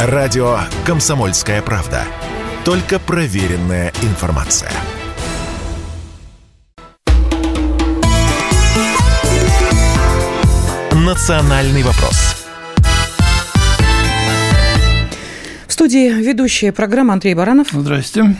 Радио «Комсомольская правда». Только проверенная информация. «Национальный вопрос» В студии ведущая программа Андрей Баранов. Здрасте.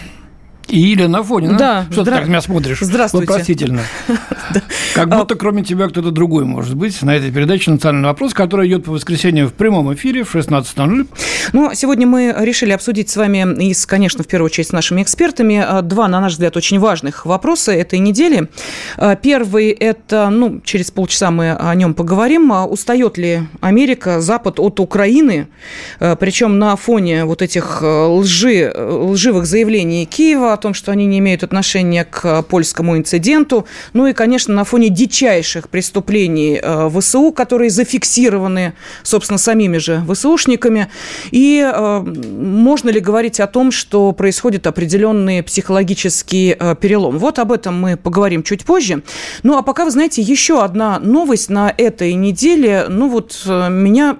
И Елена Афонина. Да. Что здра... ты так меня смотришь? Здравствуйте. Вопросительно. Как будто кроме тебя кто-то другой может быть на этой передаче «Национальный вопрос», которая идет по воскресеньям в прямом эфире в 16.00. Ну, сегодня мы решили обсудить с вами, и, конечно, в первую очередь с нашими экспертами, два, на наш взгляд, очень важных вопроса этой недели. Первый – это, ну, через полчаса мы о нем поговорим. Устает ли Америка, Запад от Украины? Причем на фоне вот этих лжи, лживых заявлений Киева том, что они не имеют отношения к польскому инциденту. Ну и, конечно, на фоне дичайших преступлений ВСУ, которые зафиксированы, собственно, самими же ВСУшниками. И э, можно ли говорить о том, что происходит определенный психологический э, перелом? Вот об этом мы поговорим чуть позже. Ну, а пока, вы знаете, еще одна новость на этой неделе. Ну, вот э, меня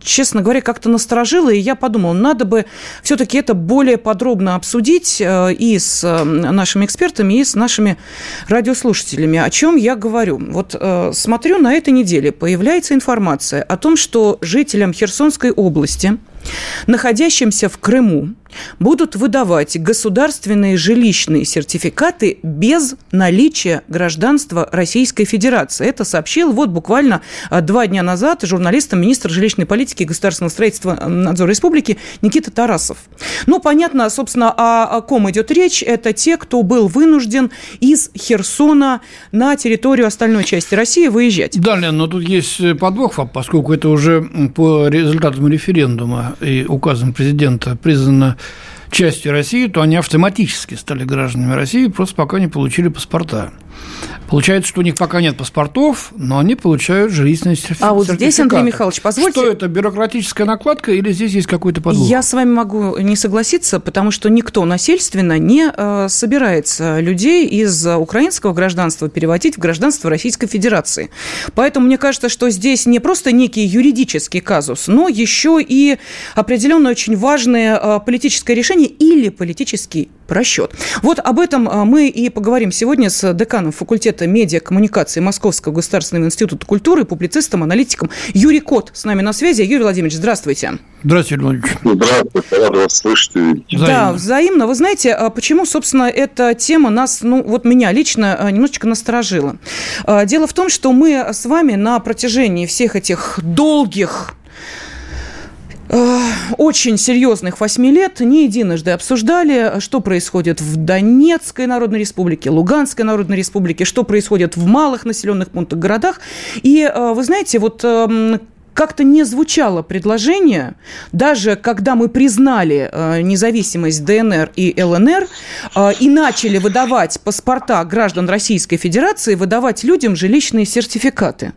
честно говоря, как-то насторожило, и я подумала, надо бы все-таки это более подробно обсудить и с нашими экспертами, и с нашими радиослушателями. О чем я говорю? Вот смотрю, на этой неделе появляется информация о том, что жителям Херсонской области находящимся в Крыму, будут выдавать государственные жилищные сертификаты без наличия гражданства Российской Федерации. Это сообщил вот буквально а, два дня назад журналистам министр жилищной политики и государственного строительства надзора республики Никита Тарасов. Ну, понятно, собственно, о, ком идет речь. Это те, кто был вынужден из Херсона на территорию остальной части России выезжать. Да, Лен, но тут есть подвох, поскольку это уже по результатам референдума и указом президента признано частью России, то они автоматически стали гражданами России, просто пока не получили паспорта. Получается, что у них пока нет паспортов, но они получают жилищные сертификаты. А вот здесь, Андрей Михайлович, позвольте... Что это, бюрократическая накладка или здесь есть какой-то подвох? Я с вами могу не согласиться, потому что никто насильственно не э, собирается людей из украинского гражданства переводить в гражданство Российской Федерации. Поэтому мне кажется, что здесь не просто некий юридический казус, но еще и определенное очень важное э, политическое решение или политический просчет. Вот об этом мы и поговорим сегодня с деканом факультета медиакоммуникации Московского государственного института культуры, публицистом, аналитиком Юрий Кот с нами на связи. Юрий Владимирович, здравствуйте. Здравствуйте, Юрий Владимирович. Здравствуйте, рад вас слышать. Взаимно. Да, взаимно. Вы знаете, почему, собственно, эта тема нас, ну, вот меня лично немножечко насторожила. Дело в том, что мы с вами на протяжении всех этих долгих очень серьезных восьми лет не единожды обсуждали, что происходит в Донецкой Народной Республике, Луганской Народной Республике, что происходит в малых населенных пунктах, городах. И вы знаете, вот как-то не звучало предложение, даже когда мы признали э, независимость ДНР и ЛНР э, и начали выдавать паспорта граждан Российской Федерации, выдавать людям жилищные сертификаты.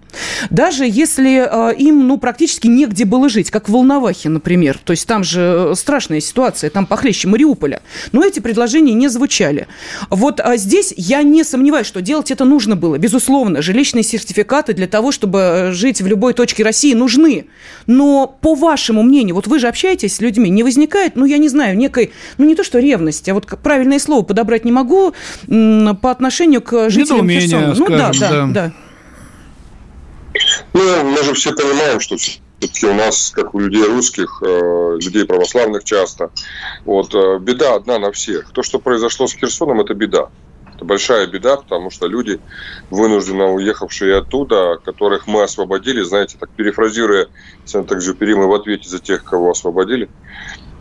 Даже если э, им ну, практически негде было жить, как в Волновахе, например. То есть там же страшная ситуация, там похлеще Мариуполя. Но эти предложения не звучали. Вот а здесь я не сомневаюсь, что делать это нужно было. Безусловно, жилищные сертификаты для того, чтобы жить в любой точке России, нужны нужны. Но по вашему мнению, вот вы же общаетесь с людьми, не возникает, ну, я не знаю, некой, ну, не то что ревность, а вот правильное слово подобрать не могу по отношению к жителям Херсона. Ну, да, да, да, да. Ну, мы же все понимаем, что все-таки у нас, как у людей русских, э, людей православных часто, вот, э, беда одна на всех. То, что произошло с Херсоном, это беда. Это большая беда, потому что люди, вынужденно уехавшие оттуда, которых мы освободили, знаете, так перефразируя Сент-Экзюпери, мы в ответе за тех, кого освободили.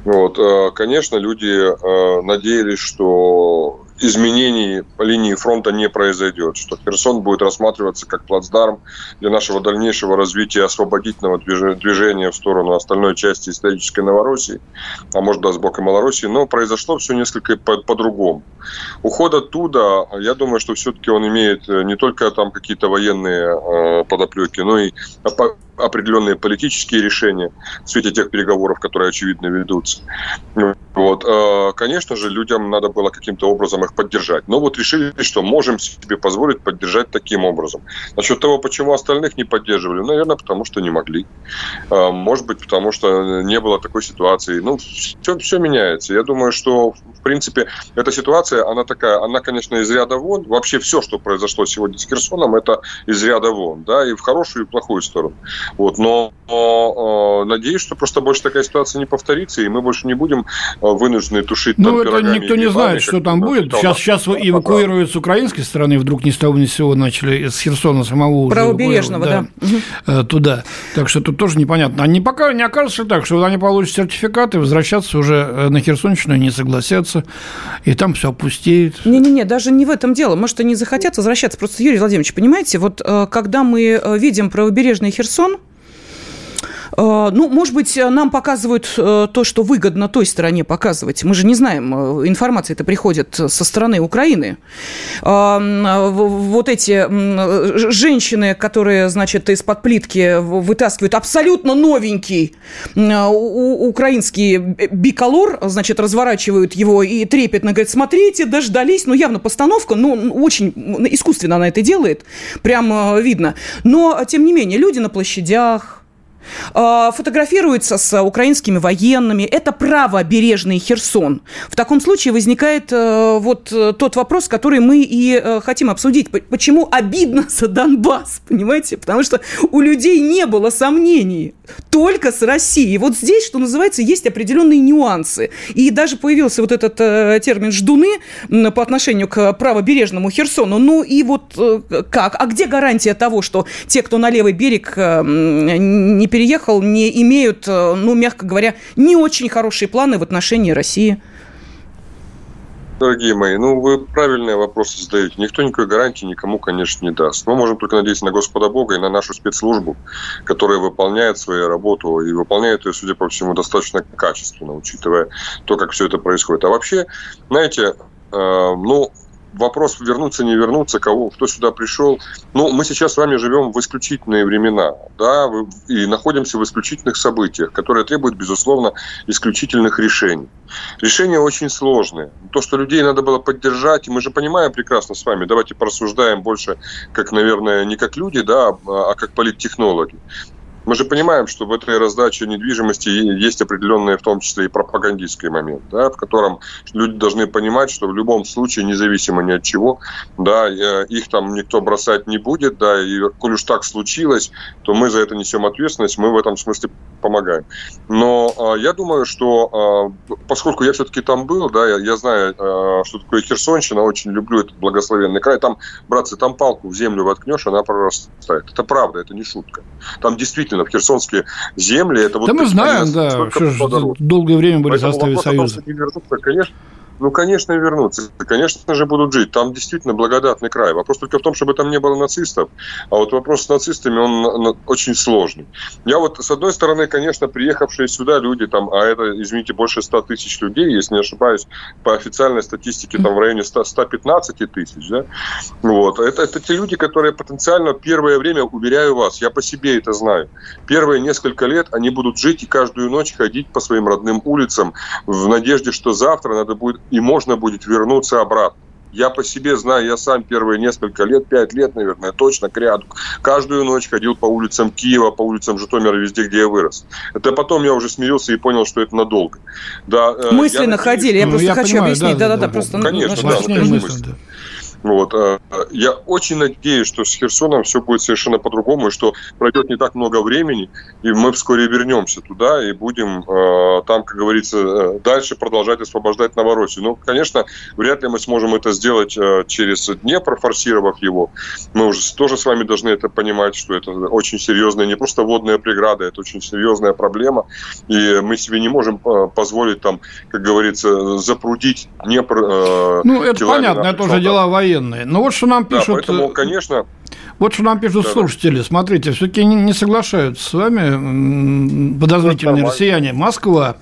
Вот, э, конечно, люди э, надеялись, что изменений по линии фронта не произойдет, что Херсон будет рассматриваться как плацдарм для нашего дальнейшего развития освободительного движения в сторону остальной части исторической Новороссии, а может даже сбоку Малороссии, но произошло все несколько по-другому. Уход оттуда, я думаю, что все-таки он имеет не только там какие-то военные э, подоплеки, но и определенные политические решения в свете тех переговоров, которые, очевидно, ведутся. Вот. Э, конечно же, людям надо было каким-то образом их поддержать. Но вот решили, что можем себе позволить поддержать таким образом. Насчет того, почему остальных не поддерживали, наверное, потому что не могли. Э, может быть, потому что не было такой ситуации. Ну, все, все меняется. Я думаю, что, в принципе, эта ситуация, она такая, она, конечно, из ряда вон. Вообще все, что произошло сегодня с Херсоном, это из ряда вон, да, и в хорошую, и в плохую сторону. Вот, но, но надеюсь, что просто больше такая ситуация не повторится, и мы больше не будем вынуждены тушить Ну, это никто не знает, что там будет. Сейчас, сейчас эвакуируют с украинской стороны, вдруг ни с того ни с сего начали с Херсона самого Правобережного, да, да. Туда. Так что тут тоже непонятно. Они пока не окажется так, что они получат сертификаты, возвращаться уже э, на Херсонщину не согласятся, и там все опустеет. Не-не-не, даже не в этом дело. Может, они захотят возвращаться. Просто, Юрий Владимирович, понимаете, вот э, когда мы э, видим правобережный Херсон, Э, ну, может быть, нам показывают э, то, что выгодно той стороне показывать. Мы же не знаем, э, информация это приходит со стороны Украины. Вот эти женщины, которые, значит, из-под плитки вытаскивают абсолютно новенький украинский биколор, значит, разворачивают его и трепетно говорят, смотрите, дождались, ну, явно постановка, ну, очень искусственно она это делает, прям видно. Но, тем не менее, люди на площадях, фотографируется с украинскими военными. Это правобережный Херсон. В таком случае возникает э, вот э, тот вопрос, который мы и э, хотим обсудить. Почему обидно за Донбасс, понимаете? Потому что у людей не было сомнений только с Россией. Вот здесь, что называется, есть определенные нюансы. И даже появился вот этот термин «ждуны» по отношению к правобережному Херсону. Ну и вот как? А где гарантия того, что те, кто на левый берег не переехал, не имеют, э, ну, мягко говоря, не очень хорошие планы в отношении России? Дорогие мои, ну вы правильные вопросы задаете. Никто никакой гарантии никому, конечно, не даст. Мы можем только надеяться на Господа Бога и на нашу спецслужбу, которая выполняет свою работу и выполняет ее, судя по всему, достаточно качественно, учитывая то, как все это происходит. А вообще, знаете, э, ну, вопрос вернуться, не вернуться, кого, кто сюда пришел. Ну, мы сейчас с вами живем в исключительные времена, да, и находимся в исключительных событиях, которые требуют, безусловно, исключительных решений. Решения очень сложные. То, что людей надо было поддержать, мы же понимаем прекрасно с вами, давайте порассуждаем больше, как, наверное, не как люди, да, а как политтехнологи. Мы же понимаем, что в этой раздаче недвижимости есть определенный, в том числе и пропагандистский момент, да, в котором люди должны понимать, что в любом случае, независимо ни от чего, да, их там никто бросать не будет, да, и коль уж так случилось, то мы за это несем ответственность, мы в этом смысле помогаем. Но э, я думаю, что э, поскольку я все-таки там был, да, я, я знаю, э, что такое Херсонщина, очень люблю этот благословенный край, там, братцы, там палку в землю воткнешь, она прорастает. Это правда, это не шутка. Там действительно действительно, в херсонские земли. Это вот да мы знаем, да, что долгое время были в составе Союза. Конечно, ну, конечно, вернутся. Конечно же, будут жить. Там действительно благодатный край. Вопрос только в том, чтобы там не было нацистов. А вот вопрос с нацистами, он очень сложный. Я вот, с одной стороны, конечно, приехавшие сюда люди, там, а это, извините, больше 100 тысяч людей, если не ошибаюсь, по официальной статистике, там в районе 100, 115 тысяч, да? Вот. Это, это те люди, которые потенциально первое время, уверяю вас, я по себе это знаю, первые несколько лет они будут жить и каждую ночь ходить по своим родным улицам в надежде, что завтра надо будет и можно будет вернуться обратно. Я по себе знаю, я сам первые несколько лет, пять лет, наверное, точно к ряду, каждую ночь ходил по улицам Киева, по улицам Житомира, везде, где я вырос. Это потом я уже смирился и понял, что это надолго. Да, э, Мысленно я ходили, я ну, просто я хочу понимаю, объяснить. Да-да-да, просто... Конечно, да, да, мысль, да. Вот. Э, я очень надеюсь, что с Херсоном все будет совершенно по-другому, и что пройдет не так много времени, и мы вскоре вернемся туда и будем э, там, как говорится, э, дальше продолжать освобождать Новороссию. Ну, конечно, вряд ли мы сможем это сделать через Днепр, форсировав его. Мы уже тоже с вами должны это понимать, что это очень серьезная, не просто водная преграда, это очень серьезная проблема, и мы себе не можем позволить там, как говорится, запрудить Днепр. Ну, это понятно, это уже дела военные военные. Но вот что нам пишут... Да, поэтому, э, конечно... Вот что нам пишут да, слушатели. Смотрите, все-таки не, не соглашаются с вами подозрительные ну, россияне. Москва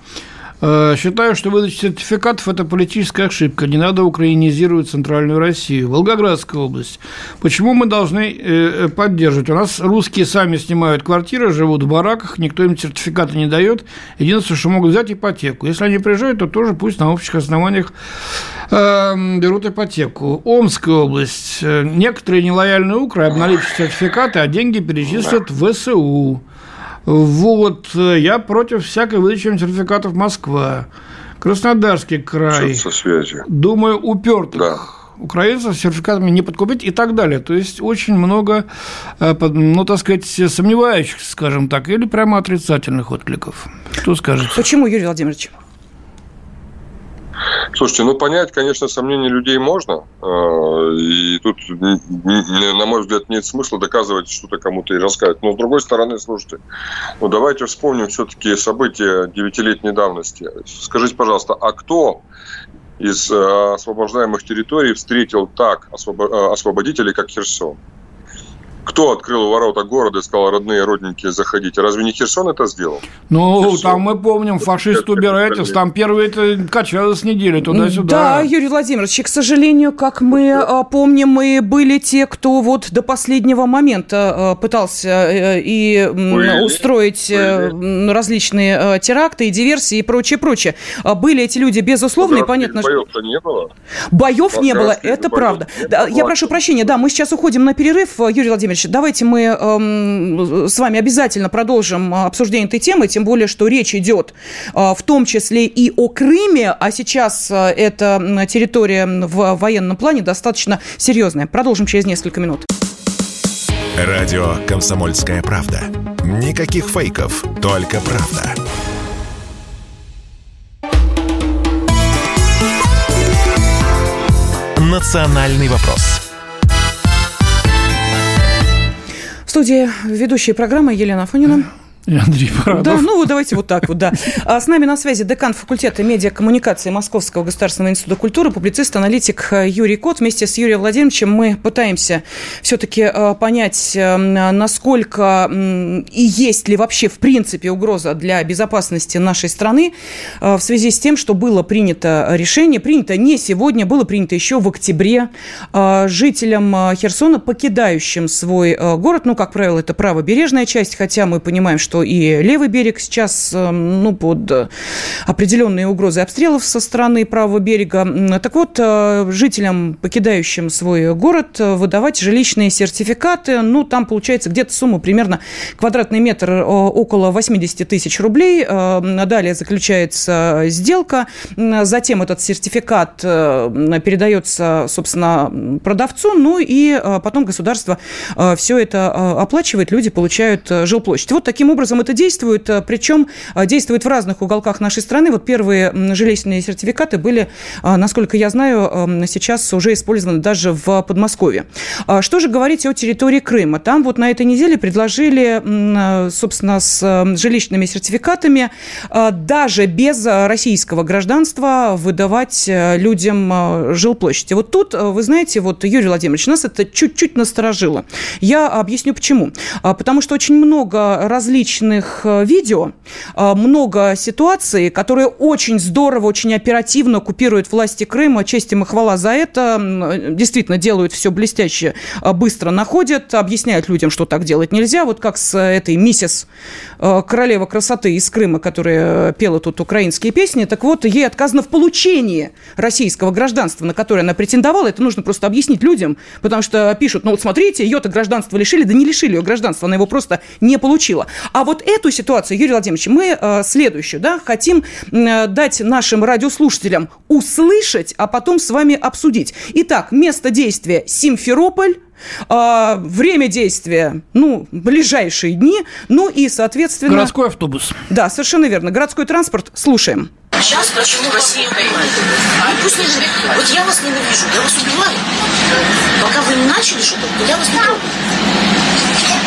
считаю, что выдача сертификатов – это политическая ошибка. Не надо украинизировать Центральную Россию. Волгоградская область. Почему мы должны э, поддерживать? У нас русские сами снимают квартиры, живут в бараках, никто им сертификаты не дает. Единственное, что могут взять ипотеку. Если они приезжают, то тоже пусть на общих основаниях э, берут ипотеку. Омская область. Некоторые нелояльные укры обналичат сертификаты, а деньги перечислят в ВСУ. Вот, э, я против всякой выдачи сертификатов Москва. Краснодарский край. Что со связью? Думаю, упертых. Да украинцев сертификатами не подкупить и так далее. То есть очень много, э, ну, так сказать, сомневающихся, скажем так, или прямо отрицательных откликов. Что скажете? Почему, Юрий Владимирович? Слушайте, ну понять, конечно, сомнения людей можно, э, и тут, на мой взгляд, нет смысла доказывать что-то кому-то и рассказывать. Но с другой стороны, слушайте, ну давайте вспомним все-таки события девятилетней давности. Скажите, пожалуйста, а кто из э, освобождаемых территорий встретил так э, освободителей, как Херсон? Кто открыл ворота города и сказал, родные родненькие, заходите? Разве не Херсон это сделал? Ну, Херсон. там мы помним, фашист убирайтесь, там первые это качало с недели туда-сюда. Да, Юрий Владимирович, к сожалению, как мы а, помним, мы были те, кто вот до последнего момента а, пытался э, и были, устроить э, были. различные теракты и диверсии и прочее, прочее. А были эти люди, безусловно, и понятно, что... Боев-то не было. Боев не было, это правда. Да, я прошу прощения, да, мы сейчас уходим на перерыв, Юрий Владимирович, Владимирович, давайте мы э, с вами обязательно продолжим обсуждение этой темы, тем более, что речь идет э, в том числе и о Крыме, а сейчас э, эта территория в военном плане достаточно серьезная. Продолжим через несколько минут. Радио «Комсомольская правда». Никаких фейков, только правда. «Национальный вопрос» студии ведущая программы Елена Афонина. Андрей Парадов. Да, ну давайте вот так вот, да. А с нами на связи декан факультета медиакоммуникации Московского государственного института культуры, публицист, аналитик э, Юрий Кот. Вместе с Юрием Владимировичем мы пытаемся все-таки э, понять, э, насколько и есть ли вообще в принципе угроза для безопасности нашей страны в связи с тем, что было принято решение, принято не сегодня, было принято еще в октябре жителям Херсона, покидающим свой город, ну, как правило, это правобережная часть, хотя мы понимаем, что что и левый берег сейчас эм, ну, под э, определенные угрозы обстрелов со стороны правого берега. Так вот, э, жителям, покидающим свой город, э, выдавать жилищные сертификаты. Ну, там получается где-то сумма примерно квадратный метр около 80 тысяч рублей. Далее заключается сделка. Затем этот сертификат передается, собственно, продавцу. Ну и потом государство все это оплачивает. Люди получают жилплощадь. Вот таким образом образом это действует, э, причем э, действует в разных уголках нашей страны. Вот первые жилищные сертификаты были, э, насколько я знаю, сейчас уже использованы даже в Подмосковье. А что же говорить о территории Крыма? Там вот на этой неделе предложили, собственно, с жилищными сертификатами даже без российского гражданства выдавать людям жилплощади. Вот тут, вы знаете, вот, Юрий Владимирович, нас это чуть-чуть насторожило. Я объясню почему. А, потому что очень много различных различных э, видео, э, много ситуаций, которые очень здорово, очень оперативно купируют власти Крыма. Честь им и хвала за это. Действительно делают все блестяще, э, быстро находят, объясняют людям, что так делать нельзя. Вот как с этой миссис королева красоты из Крыма, которая пела тут украинские песни. Так вот, ей отказано в получении российского гражданства, на которое она претендовала. Это нужно просто объяснить людям, потому что пишут, ну вот смотрите, ее-то гражданство лишили, да не лишили ее гражданства, она его просто не получила. А вот эту ситуацию, Юрий Владимирович, мы э, следующую, да, хотим э, дать нашим радиослушателям услышать, а потом с вами обсудить. Итак, место действия Симферополь, а, время действия, ну, ближайшие дни, ну и, соответственно... Городской автобус. Да, совершенно верно. Городской транспорт. Слушаем. Сейчас почему Россия понимает? А пусть не Вот я вас ненавижу, я вас убиваю. Пока вы не начали что-то, то я вас не трогаю.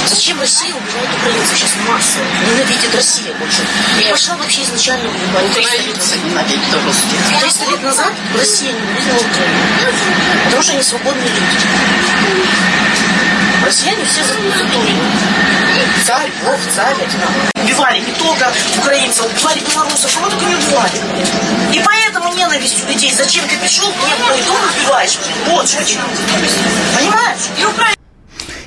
Зачем Россия убивает украинцев сейчас массово? Ненавидит Россия больше. И пошла вообще изначально убивать. 300 лет назад. Ненавидит 300 лет назад Россия ненавидела Украину. Потому что они свободные люди. Россияне все затурены. Царь, Бог, царь, Убивали не только украинцев, убивали белорусов, кого только не убивали. И поэтому ненависть у людей. Зачем ты пришел, мне мой дом убиваешь? Вот что. Понимаешь? И Украина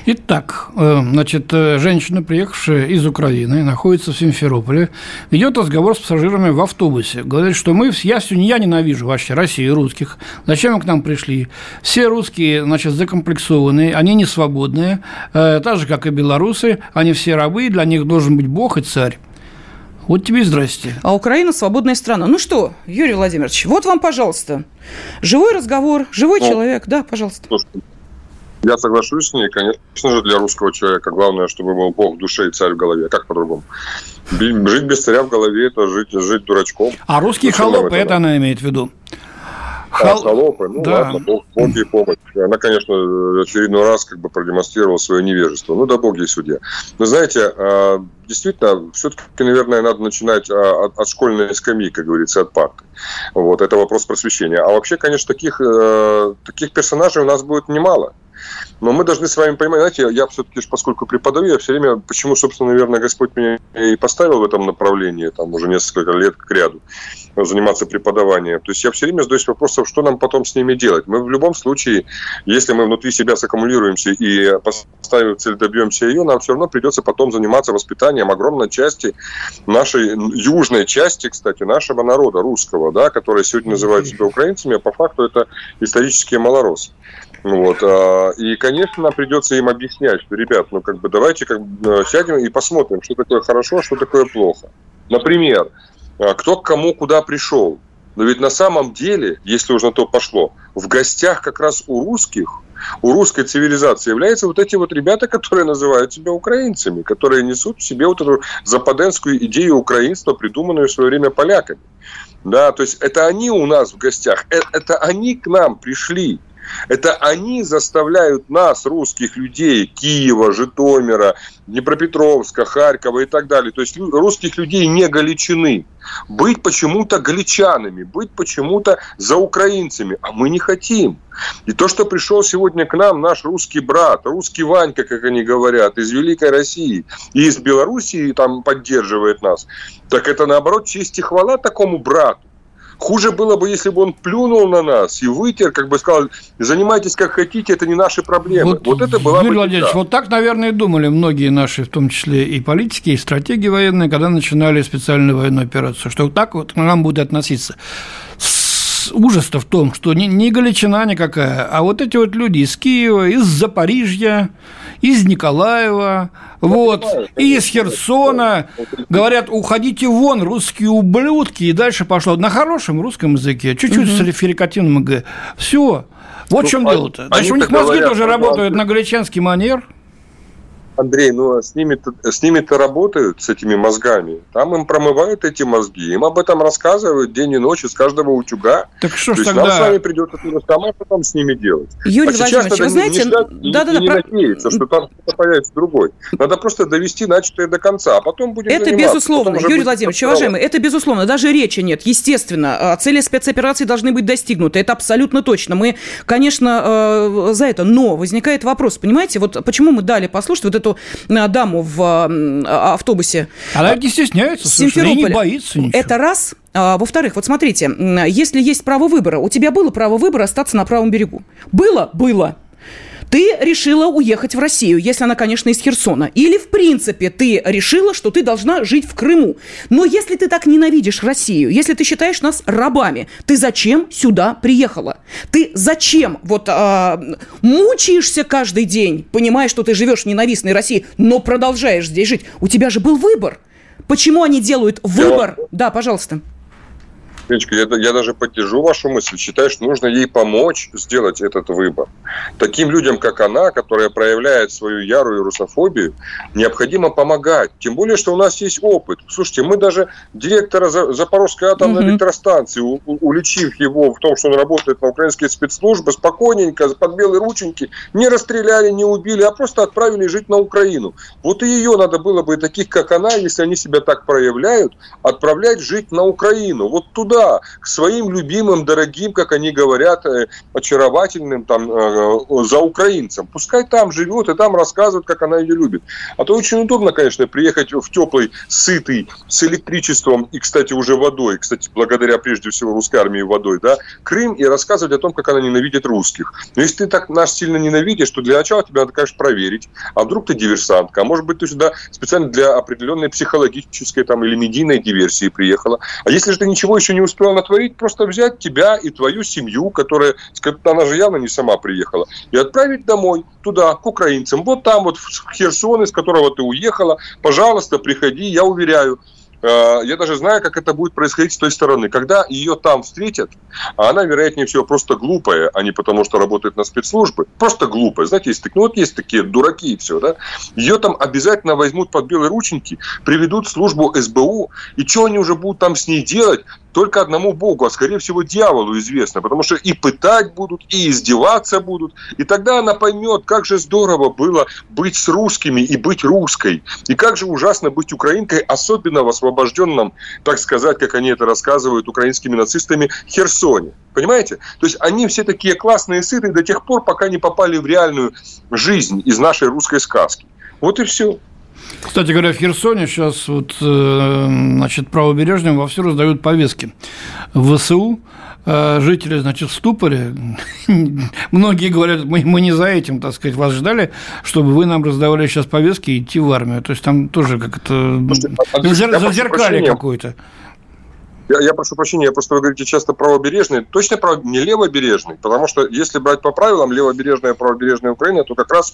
Итак, э, значит, э, женщина, приехавшая из Украины, находится в Симферополе, идет разговор с пассажирами в автобусе. Говорит, что мы, я, я ненавижу вообще Россию, русских. Зачем вы к нам пришли? Все русские, значит, закомплексованные, они не свободные, э, так же, как и белорусы, они все рабы, для них должен быть Бог и царь. Вот тебе и здрасте. А Украина свободная страна. Ну что, Юрий Владимирович, вот вам, пожалуйста, живой разговор, живой ну, человек. Да, пожалуйста. Слушайте, я соглашусь с ней, конечно же, для русского человека главное, чтобы был Бог в душе и царь в голове. Как по-другому? Жить без царя в голове – это жить, жить дурачком. А русские Зачем холопы, это она имеет в виду? Хол... холопы, ну да. ладно, Бог, Бог ей помощь. Она, конечно, очередной раз как бы продемонстрировала свое невежество. Ну да Бог ей судья. Но знаете, а, действительно, все-таки, наверное, надо начинать а, от, от школьной скамьи, как говорится, от парты. Вот, это вопрос просвещения. А вообще, конечно, таких, э, таких персонажей у нас будет немало. Но мы должны с вами понимать, знаете, я все-таки, поскольку преподаю, я все время, почему, собственно, наверное, Господь меня и поставил в этом направлении, там уже несколько лет к ряду, заниматься преподаванием. То есть я все время задаюсь вопросом, что нам потом с ними делать. Мы в любом случае, если мы внутри себя саккумулируемся и поставим цель, добьемся ее, нам все равно придется потом заниматься воспитанием огромной части нашей, южной части, кстати, нашего народа, русского, да, которые сегодня называют себя украинцами, а по факту это исторические малоросы. Вот. А, и, конечно, придется им объяснять, что, ребят, ну, как бы, давайте как бы, сядем и посмотрим, что такое хорошо, что такое плохо. Например, а, кто к кому куда пришел. Но ведь на самом деле, если уже на то пошло, в гостях как раз у русских, у русской цивилизации являются вот эти вот ребята, которые называют себя украинцами, которые несут в себе вот эту западенскую идею украинства, придуманную в свое время поляками. Да, то есть это они у нас в гостях, э, это они к нам пришли. Это они заставляют нас, русских людей, Киева, Житомира, Днепропетровска, Харькова и так далее, то есть русских людей не галичины, быть почему-то галичанами, быть почему-то за украинцами, а мы не хотим. И то, что пришел сегодня к нам наш русский брат, русский Ванька, как они говорят, из Великой России и из Белоруссии там поддерживает нас, так это наоборот честь и хвала такому брату. Хуже было бы, если бы он плюнул на нас и вытер, как бы сказал, занимайтесь как хотите, это не наши проблемы. Вот, вот это было Юрий бы Владимирович, вот так, наверное, и думали многие наши, в том числе и политики, и стратегии военные, когда начинали специальную военную операцию, что так вот к нам будет относиться ужас-то в том, что не, не Галичина никакая, а вот эти вот люди из Киева, из Запорижья, из Николаева, Я вот, понимаю, и из Херсона. Говорят, уходите вон, русские ублюдки, и дальше пошло на хорошем русском языке, чуть-чуть угу. с ферикативным г. Все. Вот в чем дело-то. Значит, у них мозги говорят, тоже работают на галичанский манер. Андрей, ну а с ними-то, с ними-то работают, с этими мозгами. Там им промывают эти мозги, им об этом рассказывают день и ночь из каждого утюга. Так что ж тогда... нам с вами придется то самое потом с ними делать. Юрий а Владимирович, вы знаете... Не, да, да, да, не про... надеяться, что там кто-то появится другой. Надо просто довести начатое до конца, а потом будем Это безусловно, Юрий Владимирович, уважаемый, это безусловно, даже речи нет. Естественно, а, цели спецоперации должны быть достигнуты, это абсолютно точно. Мы, конечно, э, за это, но возникает вопрос, понимаете, вот почему мы дали послушать вот это эту даму в а, автобусе. Она не стесняется, слушай, не боится ничего. Это раз. А, во-вторых, вот смотрите, если есть право выбора, у тебя было право выбора остаться на правом берегу. Было? Было. Ты решила уехать в Россию, если она, конечно, из Херсона. Или, в принципе, ты решила, что ты должна жить в Крыму. Но если ты так ненавидишь Россию, если ты считаешь нас рабами, ты зачем сюда приехала? Ты зачем вот а, мучаешься каждый день, понимая, что ты живешь в ненавистной России, но продолжаешь здесь жить? У тебя же был выбор. Почему они делают выбор? Да, пожалуйста. Печка, я, я даже поддержу вашу мысль. Считаю, что нужно ей помочь сделать этот выбор. Таким людям, как она, которая проявляет свою ярую русофобию, необходимо помогать. Тем более, что у нас есть опыт. Слушайте, мы даже директора Запорожской атомной угу. электростанции, у, уличив его в том, что он работает на украинские спецслужбы, спокойненько, под белые рученьки, не расстреляли, не убили, а просто отправили жить на Украину. Вот и ее надо было бы, таких как она, если они себя так проявляют, отправлять жить на Украину. Вот туда туда, к своим любимым, дорогим, как они говорят, э, очаровательным там э, за украинцам. Пускай там живет и там рассказывает, как она ее любит. А то очень удобно, конечно, приехать в теплый, сытый, с электричеством и, кстати, уже водой, кстати, благодаря прежде всего русской армии водой, да, Крым и рассказывать о том, как она ненавидит русских. Но если ты так нас сильно ненавидишь, то для начала тебя надо, конечно, проверить. А вдруг ты диверсантка? А может быть, ты сюда специально для определенной психологической там, или медийной диверсии приехала. А если же ты ничего еще не успела натворить, просто взять тебя и твою семью, которая, она же явно не сама приехала, и отправить домой, туда, к украинцам. Вот там вот в Херсон, из которого ты уехала, пожалуйста, приходи, я уверяю, Э, я даже знаю, как это будет происходить с той стороны. Когда ее там встретят, а она, вероятнее всего, просто глупая, а не потому, что работает на спецслужбы, просто глупая. Знаете, есть, ну, вот есть такие дураки и все, да? Ее там обязательно возьмут под белые рученьки, приведут в службу СБУ, и что они уже будут там с ней делать, только одному Богу, а скорее всего дьяволу известно, потому что и пытать будут, и издеваться будут, и тогда она поймет, как же здорово было быть с русскими и быть русской, и как же ужасно быть украинкой, особенно в освобожденном, так сказать, как они это рассказывают украинскими нацистами, Херсоне. Понимаете? То есть они все такие классные, сытые до тех пор, пока не попали в реальную жизнь из нашей русской сказки. Вот и все. Кстати говоря, в Херсоне сейчас вот, э, значит, правобережным вовсю раздают повестки. В ВСУ э, жители, значит, в ступоре. Многие говорят, мы, мы не за этим, так сказать, вас ждали, чтобы вы нам раздавали сейчас повестки и идти в армию. То есть там тоже как-то зазеркали какое-то. Я, я прошу прощения, я просто вы говорите часто правобережный. Точно прав... не левобережный, потому что если брать по правилам левобережная правобережная Украина, то как раз...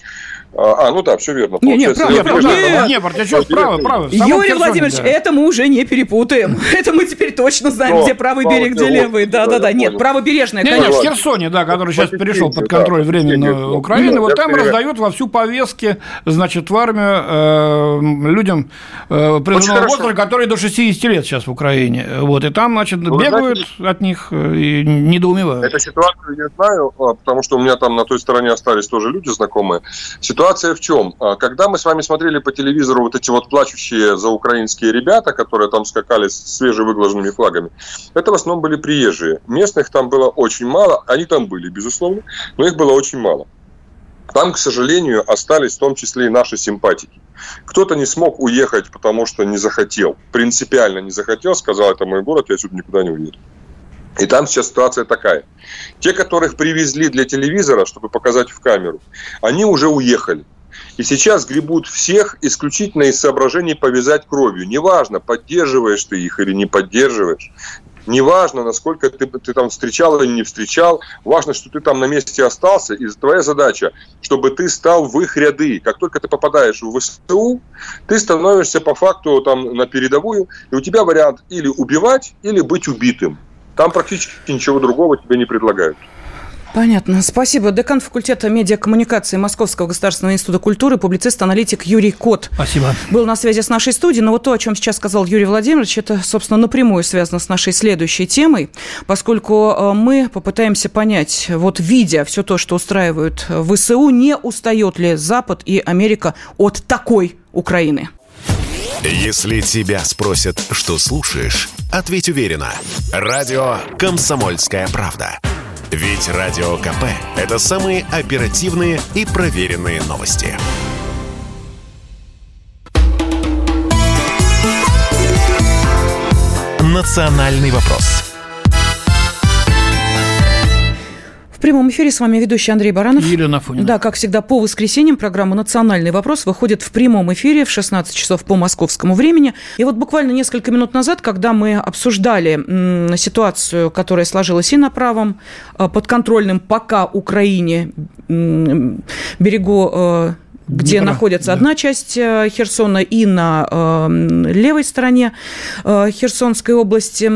А, а ну да, все верно. Не, не, право, не, право, не, не, а что, право, право. Юрий Владимирович, да. это мы уже не перепутаем. Это мы теперь точно знаем, Но, где правый берег, где левый. Да, да, да. Нет, правобережная, конечно. Нет, в Херсоне, да, который сейчас перешел под контроль временно Украины, вот там раздают во всю повестки, значит, в армию э, людям э, призывного возраста, которые до 60 лет сейчас в Украине. Вот вот, и там, значит, ну, бегают знаете, от них э, и недоумевают. Эту ситуацию я знаю, а, потому что у меня там на той стороне остались тоже люди знакомые. Ситуация в чем? А, когда мы с вами смотрели по телевизору вот эти вот плачущие за украинские ребята, которые там скакали с свежевыглаженными флагами, это в основном были приезжие. Местных там было очень мало, они там были, безусловно, но их было очень мало. Там, к сожалению, остались в том числе и наши симпатики. Кто-то не смог уехать, потому что не захотел. Принципиально не захотел, сказал, это мой город, я отсюда никуда не уеду. И там сейчас ситуация такая. Те, которых привезли для телевизора, чтобы показать в камеру, они уже уехали. И сейчас гребут всех исключительно из соображений повязать кровью. Неважно, поддерживаешь ты их или не поддерживаешь. Неважно, насколько ты, ты там встречал или не встречал, важно, что ты там на месте остался, и твоя задача, чтобы ты стал в их ряды. Как только ты попадаешь в ВСУ, ты становишься по факту там на передовую, и у тебя вариант или убивать, или быть убитым. Там практически ничего другого тебе не предлагают. Понятно. Спасибо. Декан факультета медиакоммуникации Московского государственного института культуры, публицист-аналитик Юрий Кот. Спасибо. Был на связи с нашей студией. Но вот то, о чем сейчас сказал Юрий Владимирович, это, собственно, напрямую связано с нашей следующей темой, поскольку э, мы попытаемся понять, вот видя все то, что устраивают ВСУ, не устает ли Запад и Америка от такой Украины? Если тебя спросят, что слушаешь, ответь уверенно. Радио «Комсомольская правда». Ведь Радио КП – это самые оперативные и проверенные новости. «Национальный вопрос» прямом эфире с вами ведущий Андрей Баранов. Елена Фонина. Да, как всегда, по воскресеньям программа «Национальный вопрос» выходит в прямом эфире в 16 часов по московскому времени. И вот буквально несколько минут назад, когда мы обсуждали ситуацию, которая сложилась и на правом э, подконтрольном пока Украине берегу э, где Днепра, находится да. одна часть э, Херсона и на э, левой стороне э, Херсонской области.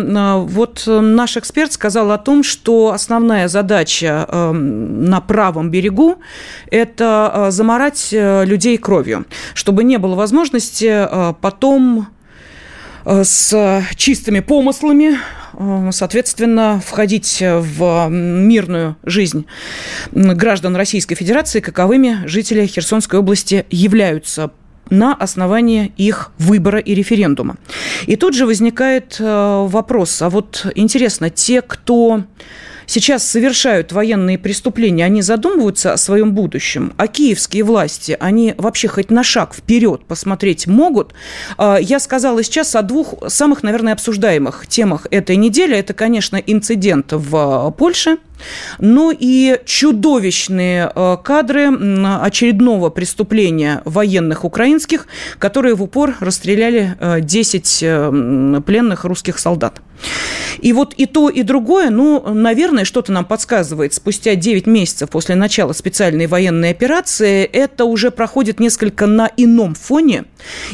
Вот наш эксперт сказал о том, что основная задача э, на правом берегу – это заморать людей кровью, чтобы не было возможности потом с чистыми помыслами Э, соответственно, входить в мирную жизнь граждан Российской Федерации, каковыми жители Херсонской области являются на основании их выбора и референдума. И тут же возникает э, вопрос, а вот интересно, те, кто сейчас совершают военные преступления, они задумываются о своем будущем, а киевские власти, они вообще хоть на шаг вперед посмотреть могут. А, я сказала сейчас о двух самых, наверное, обсуждаемых темах этой недели. Это, конечно, инцидент в Польше, ну и чудовищные э, кадры очередного преступления военных украинских, которые в упор расстреляли 10 э, э, пленных русских солдат. И вот и то, и другое, ну, наверное, что-то нам подсказывает. Спустя 9 месяцев после начала специальной военной операции это уже проходит несколько на ином фоне.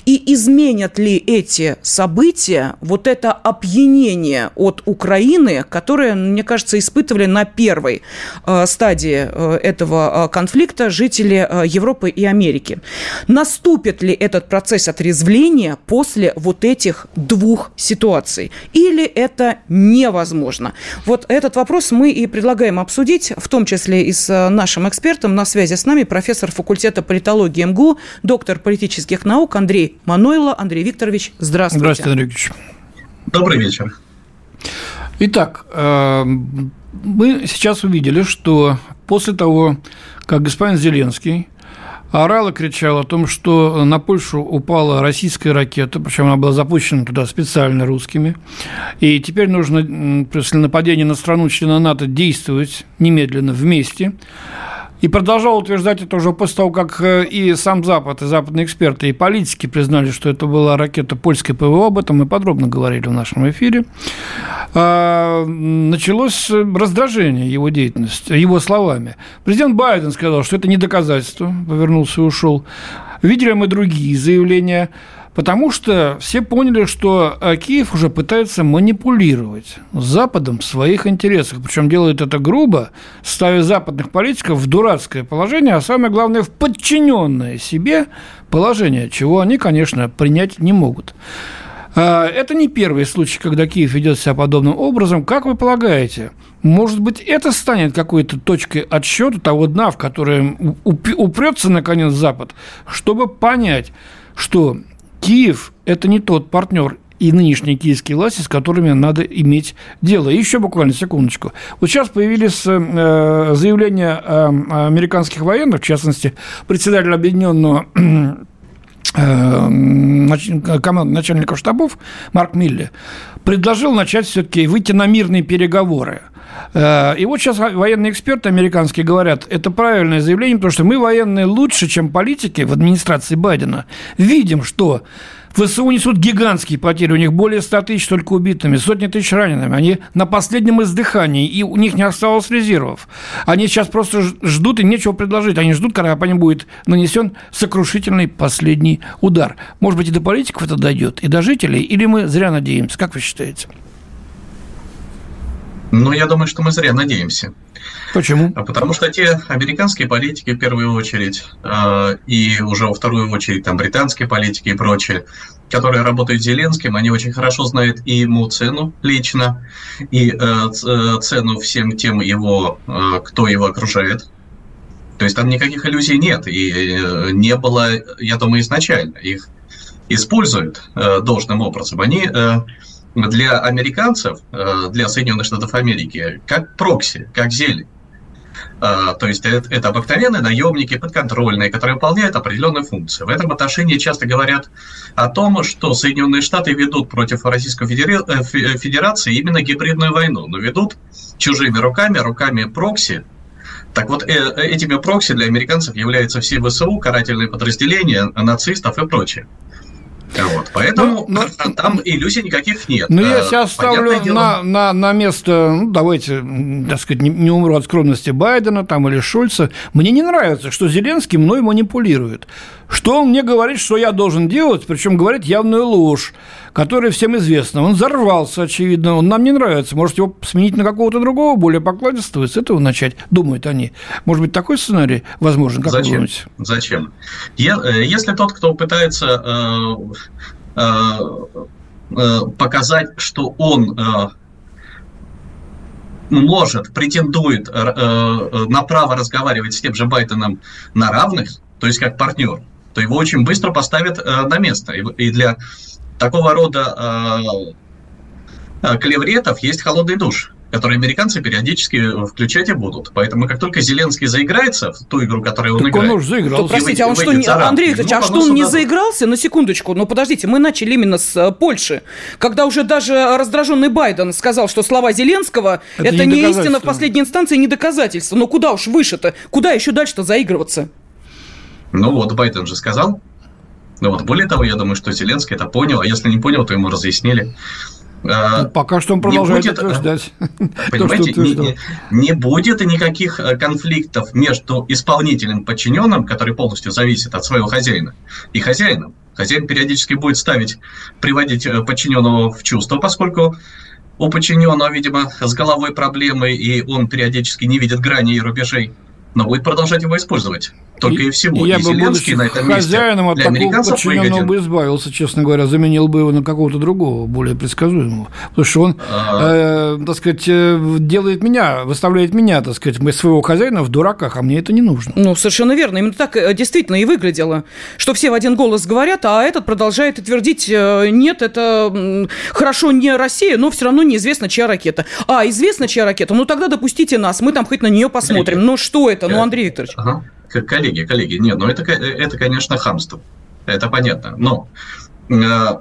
И изменят ли эти события вот это опьянение от Украины, которое, мне кажется, испытывали на первой э, стадии э, этого э, конфликта жители э, Европы и Америки? Наступит ли этот процесс отрезвления после вот этих двух ситуаций? Или это невозможно? Вот этот вопрос мы и предлагаем обсудить, в том числе и с э, нашим экспертом. На связи с нами профессор факультета политологии МГУ, доктор политических наук Андрей Манойло. Андрей Викторович, здравствуйте. Здравствуйте, Андрей Викторович. Добрый вечер. Итак, э, мы сейчас увидели, что после того, как господин Зеленский орал и кричал о том, что на Польшу упала российская ракета, причем она была запущена туда специально русскими, и теперь нужно после нападения на страну члена НАТО действовать немедленно вместе. И продолжал утверждать это уже после того, как э, и сам Запад, и западные эксперты, и политики признали, что это была ракета польской ПВО, об этом мы подробно говорили в нашем эфире. А, началось раздражение его деятельности, его словами. Президент Байден сказал, что это не доказательство, повернулся и ушел. Видели мы другие заявления Потому что все поняли, что э, Киев уже пытается манипулировать Западом в своих интересах. Причем делает это грубо, ставя западных политиков в дурацкое положение, а самое главное, в подчиненное себе положение, чего они, конечно, принять не могут. А, это не первый случай, когда Киев ведет себя подобным образом. Как вы полагаете, может быть, это станет какой-то точкой отсчета того дна, в которое упрется наконец Запад, чтобы понять, что Киев – это не тот партнер и нынешние киевские власти, с которыми надо иметь дело. И еще буквально секундочку. Вот сейчас появились э, заявления э, американских военных, в частности, председателя объединенного э, начальников штабов Марк Милли предложил начать все-таки выйти на мирные переговоры. Э, и вот сейчас военные эксперты американские говорят, это правильное заявление, потому что мы военные лучше, чем политики в администрации Байдена. Видим, что ВСУ несут гигантские потери, у них более 100 тысяч только убитыми, сотни тысяч ранеными. Они на последнем издыхании, и у них не осталось резервов. Они сейчас просто ждут, и нечего предложить. Они ждут, когда по ним будет нанесен сокрушительный последний удар. Может быть, и до политиков это дойдет, и до жителей, или мы зря надеемся? Как вы считаете? Но я думаю, что мы зря надеемся. Почему? А потому что те американские политики в первую очередь, э, и уже во вторую очередь там британские политики и прочие, которые работают с Зеленским, они очень хорошо знают и ему цену лично, и э, э, цену всем тем его, кто его окружает. То есть там никаких иллюзий нет, и не было, я думаю, изначально. Их используют должным образом. Они для американцев, э, для Соединенных Штатов Америки, как прокси, как зелень. Э, то есть это, это обыкновенные наемники, подконтрольные, которые выполняют определенные функции. В этом отношении часто говорят о том, что Соединенные Штаты ведут против Российской э, Федерации именно гибридную войну, но ведут чужими руками, руками прокси. Так вот, этими прокси для американцев являются все ВСУ, карательные подразделения, нацистов и прочее. Вот, поэтому ну, но, там иллюзий никаких нет. Ну, я себя ставлю на, на, на место, ну, давайте, так сказать, не, не умру от скромности Байдена там или Шульца. Мне не нравится, что Зеленский мной манипулирует. Что он мне говорит, что я должен делать, причем говорит явную ложь, которая всем известна. Он взорвался, очевидно, он нам не нравится. Может, его сменить на какого-то другого, более покладистого, с этого начать, думают они. Может быть, такой сценарий возможен? Как Зачем? Зачем? Э, если тот, кто пытается э, э, показать, что он может, претендует на право разговаривать с тем же Байденом на равных, то есть как партнер, то его очень быстро поставят э, на место. И, и для такого рода э, клевретов есть холодный душ которые американцы периодически включать и будут. Поэтому как только Зеленский заиграется в ту игру, которую он так играет... он уже заигрался. То, простите, а он что, не, Андрей Викторович, ну, а что он не заигрался? На секундочку, ну подождите, мы начали именно с э, Польши, когда уже даже раздраженный Байден сказал, что слова Зеленского это, это не, не истина в последней инстанции, не доказательство. Но куда уж выше-то? Куда еще дальше-то заигрываться? Ну вот, Байден же сказал. Ну вот, более того, я думаю, что Зеленский это понял, а если не понял, то ему разъяснили. А, ну, пока что он продолжает будет, утверждать. Понимаете, то, не, не будет никаких э, конфликтов между исполнителем подчиненным, который полностью зависит от своего хозяина, и хозяином. Хозяин периодически будет ставить, приводить э, подчиненного в чувство, поскольку у подчиненного, видимо, с головой проблемы, и он периодически не видит грани и рубежей, но будет продолжать его использовать только и, и всего. Я и бы, будучи на этом хозяином от такого подчиненного бы избавился, честно говоря, заменил бы его на какого-то другого, более предсказуемого. Потому что он, а... э, так сказать, э, делает меня, выставляет меня, так сказать, своего хозяина в дураках, а мне это не нужно. Ну, совершенно верно. Именно так э, действительно и выглядело, что все в один голос говорят, а этот продолжает и твердить, э, нет, это хорошо не Россия, но все равно неизвестно, чья ракета. А, известно, чья ракета, ну тогда допустите нас, мы там хоть на нее посмотрим. Ну, что это? Ну, Андрей Викторович. Ага коллеги, коллеги, нет, ну это, это, конечно, хамство. Это понятно. Но э,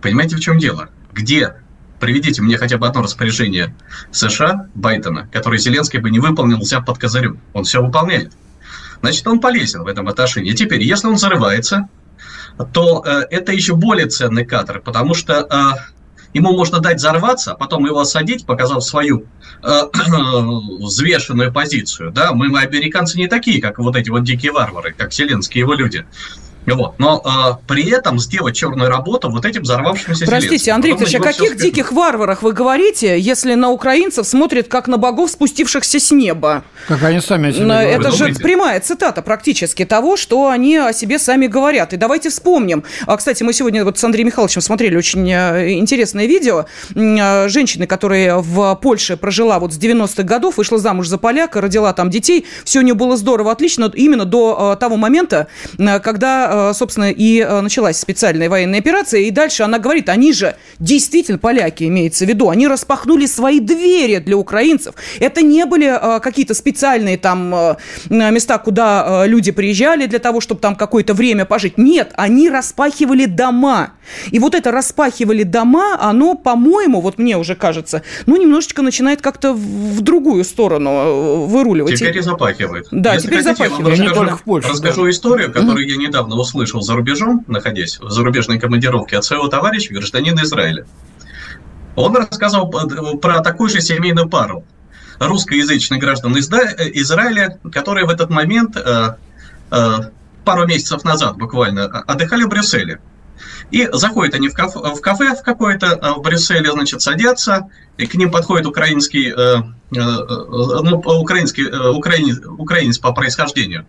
понимаете, в чем дело? Где приведите мне хотя бы одно распоряжение США, Байдена, которое Зеленский бы не выполнил, взяв под козырю. Он все выполняет. Значит, он полезен в этом отношении. Теперь, если он взрывается, то э, это еще более ценный кадр, потому что э, ему можно дать взорваться, а потом его осадить, показав свою э, взвешенную позицию. Да, мы, мы американцы не такие, как вот эти вот дикие варвары, как Зеленские его люди. Вот. Но э, при этом сделать черную работу вот этим взорвавшимся Простите, Андрей Викторович, о каких диких варварах вы говорите, если на украинцев смотрят как на богов, спустившихся с неба? Как они сами о себе Это говорят. же прямая цитата практически того, что они о себе сами говорят. И давайте вспомним. А, кстати, мы сегодня вот с Андреем Михайловичем смотрели очень э, интересное видео. Э, женщины, которая в Польше прожила вот с 90-х годов, вышла замуж за поляка, родила там детей. Все у нее было здорово, отлично, именно до э, того момента, когда Э, собственно, и э, началась специальная военная операция. И дальше она говорит, они же действительно поляки, имеется в виду, они распахнули свои двери для украинцев. Это не были э, какие-то специальные там места, куда люди приезжали для того, чтобы там какое-то время пожить. Нет, они распахивали дома. И вот это распахивали дома, оно, по-моему, вот мне уже кажется, ну, немножечко начинает как-то в другую сторону выруливать. Теперь и запахивает. Да, Если теперь хотите, запахивает. Я расскажу, в Польше, расскажу да. историю, которую угу. я недавно услышал за рубежом, находясь в зарубежной командировке от своего товарища, гражданина Израиля. Он рассказывал про такую же семейную пару. Русскоязычных граждан Израиля, которые в этот момент, э, э, пару месяцев назад буквально, отдыхали в Брюсселе. И заходят они в кафе, в, кафе в какое-то э, в Брюсселе, значит, садятся, и к ним подходит украинский, э, э, ну, украинский украинец, украинец по происхождению.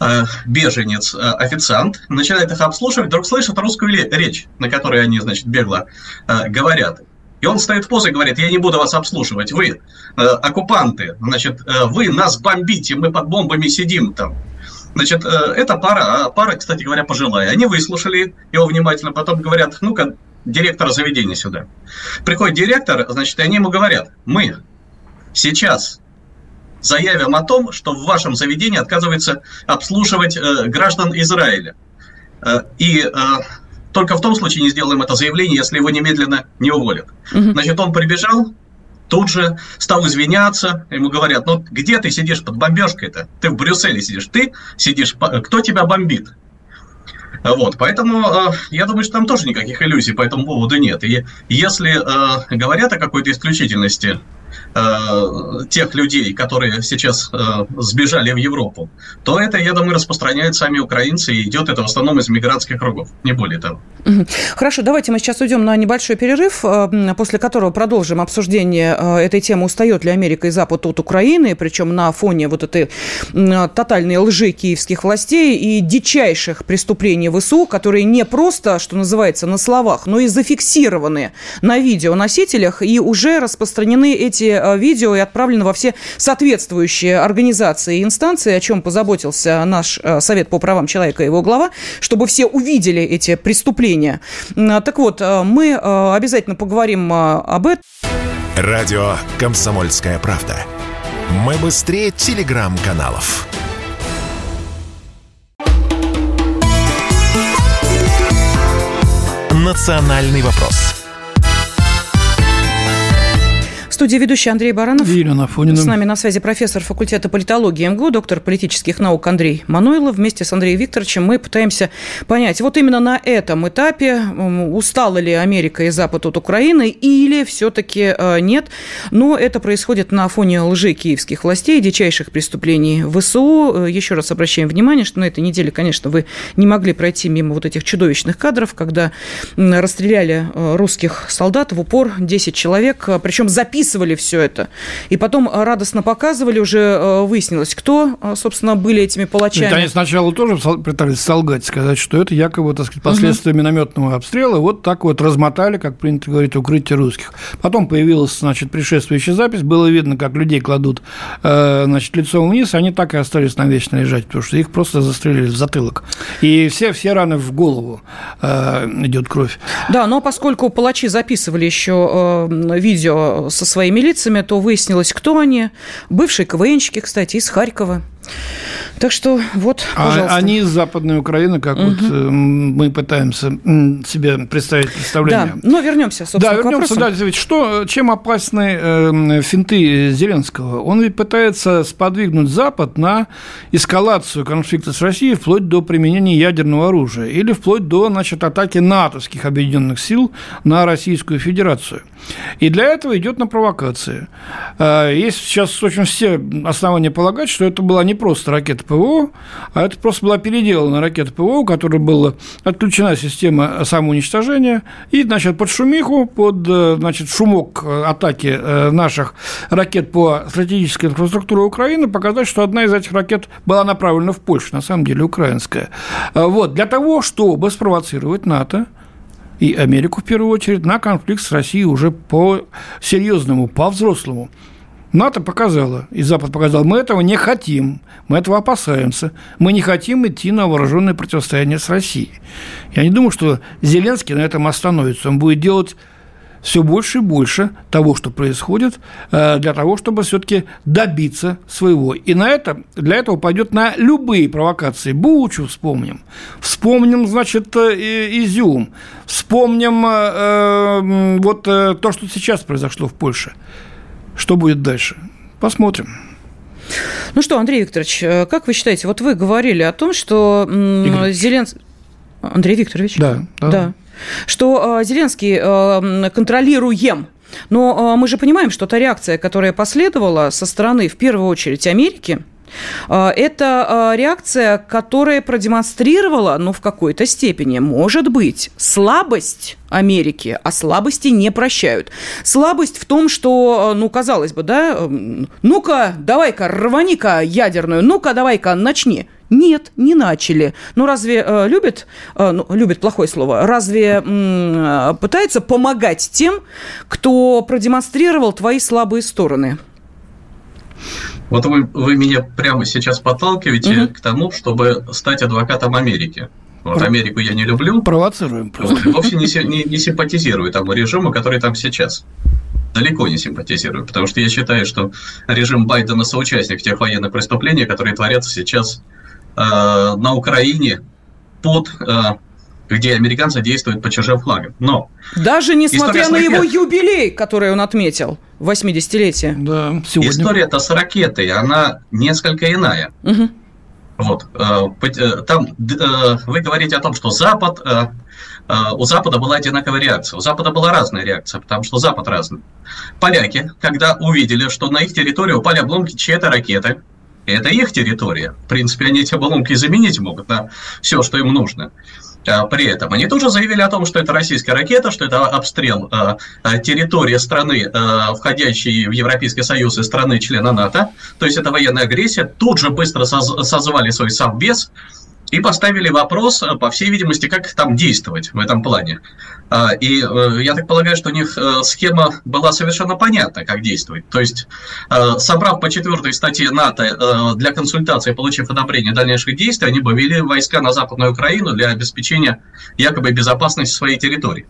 Э, беженец, э, официант, начинает их обслуживать, вдруг слышит русскую речь, на которой они, значит, бегло э, говорят. И он стоит в позу и говорит, я не буду вас обслуживать, вы оккупанты, значит, вы нас бомбите, мы под бомбами сидим там. Значит, эта пара, а пара, кстати говоря, пожилая, они выслушали его внимательно, потом говорят, ну-ка, директора заведения сюда. Приходит директор, значит, и они ему говорят, мы сейчас заявим о том, что в вашем заведении отказывается обслуживать э, граждан Израиля. Э, и э, только в том случае не сделаем это заявление, если его немедленно не уволят. Угу. Значит, он прибежал, тут же стал извиняться, ему говорят, ну где ты сидишь под бомбежкой-то? Ты в Брюсселе сидишь, ты сидишь, кто тебя бомбит? Вот, поэтому э, я думаю, что там тоже никаких иллюзий по этому поводу нет. И если э, говорят о какой-то исключительности Э, тех людей, которые сейчас э, сбежали в Европу, то это, я думаю, распространяют сами украинцы, и идет это в основном из мигрантских кругов, не более того. Хорошо, давайте мы сейчас уйдем на небольшой перерыв, э, после которого продолжим обсуждение этой темы, устает ли Америка и Запад от Украины, причем на фоне вот этой тотальной лжи киевских властей и дичайших преступлений ВСУ, которые не просто, что называется, на словах, но и зафиксированы на видеоносителях, и уже распространены эти записи, видео и отправлено во все соответствующие организации и инстанции, о чем позаботился наш Совет по правам человека и его глава, чтобы все увидели эти преступления. Так вот, мы обязательно поговорим об этом. Радио «Комсомольская правда». Мы быстрее телеграм-каналов. «Национальный вопрос» студии ведущий Андрей Баранов. Елена Афонина. С нами на связи профессор факультета политологии МГУ, доктор политических наук Андрей Мануйлов. Вместе с Андреем Викторовичем мы пытаемся понять, вот именно на этом этапе устала ли Америка и Запад от Украины или все-таки э, нет. Но это происходит на фоне лжи киевских властей, дичайших преступлений ВСУ. Э, еще раз обращаем внимание, что на этой неделе, конечно, вы не могли пройти мимо вот этих чудовищных кадров, когда расстреляли э, русских солдат в упор 10 человек, причем записывали записывали все это. И потом э, радостно показывали, уже э, выяснилось, кто, э, собственно, были этими палачами. Ведь они сначала тоже пытались солгать, сказать, что это якобы, так сказать, последствия угу. минометного обстрела. Вот так вот размотали, как принято говорить, укрытие русских. Потом появилась, значит, предшествующая запись. Было видно, как людей кладут, значит, лицом вниз. Они так и остались навечно лежать, потому что их просто застрелили в затылок. И все, все раны в голову идет кровь. Да, но поскольку палачи записывали еще видео со своей своими лицами, то выяснилось, кто они. Бывшие КВНщики, кстати, из Харькова. Так что вот, а пожалуйста. А они из Западной Украины, как угу. вот э, мы пытаемся себе представить представление. Да, но вернемся, собственно, Да, вернемся, да, ведь что, чем опасны э, финты Зеленского? Он ведь пытается сподвигнуть Запад на эскалацию конфликта с Россией вплоть до применения ядерного оружия или вплоть до, значит, атаки натовских объединенных сил на Российскую Федерацию. И для этого идет на провокации. Э, есть сейчас очень все основания полагать, что это была не просто ракета ПВО, а это просто была переделана ракета ПВО, у которой была отключена система самоуничтожения, и, значит, под шумиху, под, э, значит, шумок э, атаки э, наших ракет по стратегической инфраструктуре Украины показать, что одна из этих ракет была направлена в Польшу, на самом деле украинская. Вот, для того, чтобы спровоцировать НАТО, и Америку в первую очередь на конфликт с Россией уже по серьезному, по взрослому. НАТО показало, и Запад показал, мы этого не хотим, мы этого опасаемся, мы не хотим идти на вооруженное противостояние с Россией. Я не думаю, что Зеленский на этом остановится, он будет делать все больше и больше того, что происходит, э, для того, чтобы все-таки добиться своего. И на это, для этого пойдет на любые провокации. Бучу вспомним. Вспомним, значит, э, Изюм. Вспомним э, вот то, что сейчас произошло в Польше. Что будет дальше? Посмотрим. Ну что, Андрей Викторович, э, как вы считаете, вот вы говорили о том, что Зеленский... Андрей Викторович? Да. Да. да. Что э, Зеленский э, контролируем но мы же понимаем, что та реакция, которая последовала со стороны, в первую очередь, Америки, это а, реакция, которая продемонстрировала, ну, в какой-то степени, может быть, слабость Америки, а слабости не прощают. Слабость в том, что, а, ну, казалось бы, да, ну-ка, давай-ка, рвани-ка ядерную, ну-ка, давай-ка, начни. Нет, не начали. Ну, разве э, любит, э, ну, любит плохое слово, разве э, пытается помогать тем, кто продемонстрировал твои слабые стороны? Вот вы, вы меня прямо сейчас подталкиваете угу. к тому, чтобы стать адвокатом Америки. Вот Америку я не люблю. Провоцируем просто. Вот, вовсе не, не, не симпатизирую тому режиму, который там сейчас. Далеко не симпатизирую, потому что я считаю, что режим Байдена соучастник тех военных преступлений, которые творятся сейчас э, на Украине под э, где американцы действуют по чужим флагам. Но даже несмотря на его юбилей, который он отметил, 80-летие. Да, сегодня. История-то с ракетой, она несколько иная. Угу. Вот. Э, э, там э, вы говорите о том, что Запад, у Запада была одинаковая реакция. У Запада была разная реакция, потому что Запад разный. Поляки, когда увидели, что на их территории упали обломки чьей-то ракеты, это их территория. В принципе, они эти обломки заменить могут на все, что им нужно. А, при этом они тоже заявили о том, что это российская ракета, что это обстрел а, а, территории страны, входящей в Европейский Союз и страны члена НАТО, то есть это военная агрессия. Тут же быстро созвали свой совбез, и поставили вопрос, э, по всей видимости, как там действовать в этом плане. А, и э, я так полагаю, что у них э, схема была совершенно понятна, как действовать. То есть, собрав по четвертой статье НАТО для консультации, получив одобрение дальнейших действий, они бы вели войска на Западную Украину для обеспечения якобы безопасности своей территории.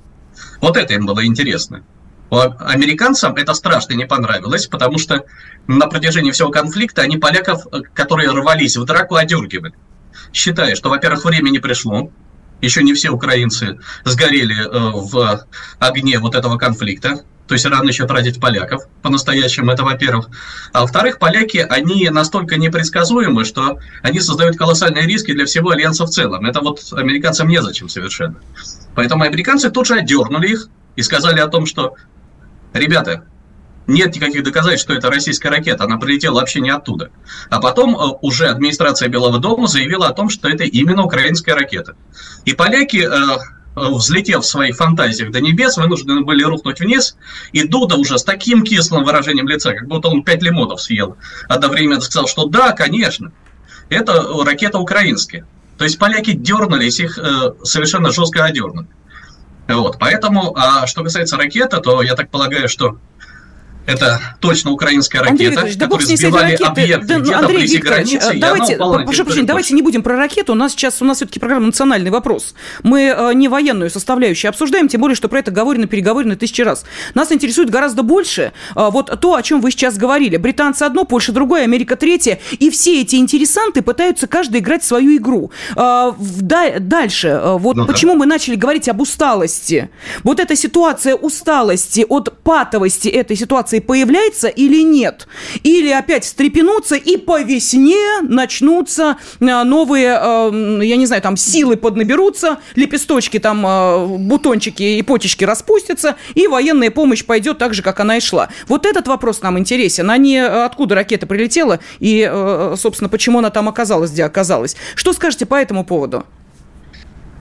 Вот это им было интересно. Американцам это страшно не понравилось, потому что на протяжении всего конфликта они поляков, которые рвались в драку, одергивали считая, что, во-первых, время не пришло, еще не все украинцы сгорели э, в огне вот этого конфликта, то есть рано еще тратить поляков, по-настоящему, это во-первых. А во-вторых, поляки, они настолько непредсказуемы, что они создают колоссальные риски для всего Альянса в целом. Это вот американцам незачем совершенно. Поэтому американцы тут же отдернули их и сказали о том, что, ребята, нет никаких доказательств, что это российская ракета, она прилетела вообще не оттуда. А потом э, уже администрация Белого дома заявила о том, что это именно украинская ракета. И поляки, э, э, взлетев в своих фантазиях до небес, вынуждены были рухнуть вниз, и Дуда уже с таким кислым выражением лица, как будто он пять лимонов съел, одновременно сказал, что да, конечно, это ракета украинская. То есть поляки дернулись, их совершенно жестко одернули. Вот, поэтому, а что касается ракеты, то я так полагаю, что это точно украинская ракета, Андрей которая да сбивали объекты да, где-то Андрей близи границы, давайте, прошу прощения, давайте не будем про ракету. У нас сейчас у нас все-таки программа «Национальный вопрос». Мы э, не военную составляющую обсуждаем, тем более, что про это говорено, переговорено тысячи раз. Нас интересует гораздо больше э, вот то, о чем вы сейчас говорили. Британцы одно, Польша другое, Америка третье. И все эти интересанты пытаются каждый играть свою игру. Э, дальше, вот ну, почему да. мы начали говорить об усталости. Вот эта ситуация усталости от патовости этой ситуации появляется или нет. Или опять встрепенуться и по весне начнутся э, новые, э, я не знаю, там силы поднаберутся, лепесточки там, э, бутончики и почечки распустятся, и военная помощь пойдет так же, как она и шла. Вот этот вопрос нам интересен, а не откуда ракета прилетела и, собственно, почему она там оказалась, где оказалась. Что скажете по этому поводу?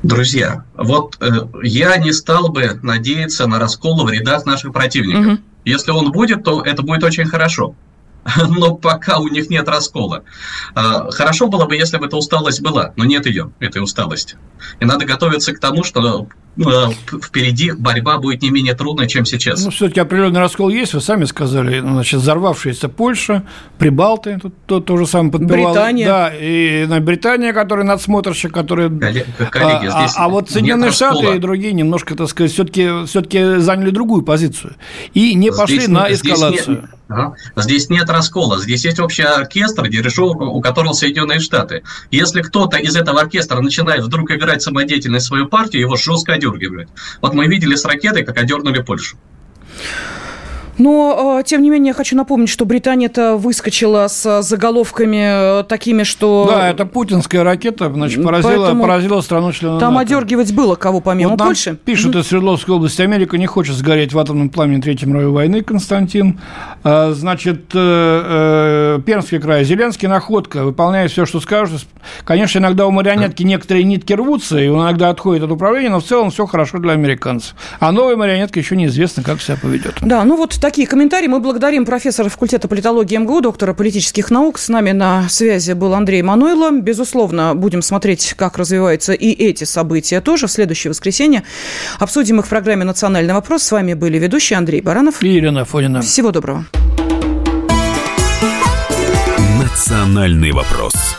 Друзья, вот э, я не стал бы надеяться на раскол в рядах наших противников. Угу. Если он будет, то это будет очень хорошо. Но пока у них нет раскола. А, хорошо было бы, если бы эта усталость была, но нет ее, этой усталости. И надо готовиться к тому, что Э, впереди борьба будет не менее трудной, чем сейчас. Ну, все-таки определенный раскол есть, вы сами сказали, ну, значит, взорвавшаяся Польша, Прибалты, тут то, то же самое подпевал. Британия. Да, и на Британия, который надсмотрщик, который... Коллеги, а, а, а вот Соединенные Штаты и другие немножко, так сказать, все-таки все заняли другую позицию и не пошли здесь, на эскалацию. Здесь нет, Здесь нет раскола, здесь есть общий оркестр, дирижер, у которого Соединенные Штаты. Если кто-то из этого оркестра начинает вдруг играть самодеятельно свою партию, его жестко одергивают. Вот мы видели с ракетой, как одернули Польшу. Но, э, тем не менее, хочу напомнить, что Британия-то выскочила с заголовками э, такими, что... Да, это путинская ракета, значит, поразила, поразила страну члена Там НАТО. одергивать было кого помимо вот Польши. Пишут из Свердловской области, Америка не хочет сгореть в атомном пламени Третьей мировой войны, Константин. А, значит, э, Пермский край, Зеленский находка, выполняет все, что скажут. Конечно, иногда у марионетки некоторые нитки рвутся, и он иногда отходит от управления, но в целом все хорошо для американцев. А новая марионетка еще неизвестно, как себя поведет. Да, ну вот такие комментарии. Мы благодарим профессора факультета политологии МГУ, доктора политических наук. С нами на связи был Андрей Мануйло. Безусловно, будем смотреть, как развиваются и эти события тоже в следующее воскресенье. Обсудим их в программе «Национальный вопрос». С вами были ведущие Андрей Баранов и Ирина Фонина. Всего доброго. «Национальный вопрос»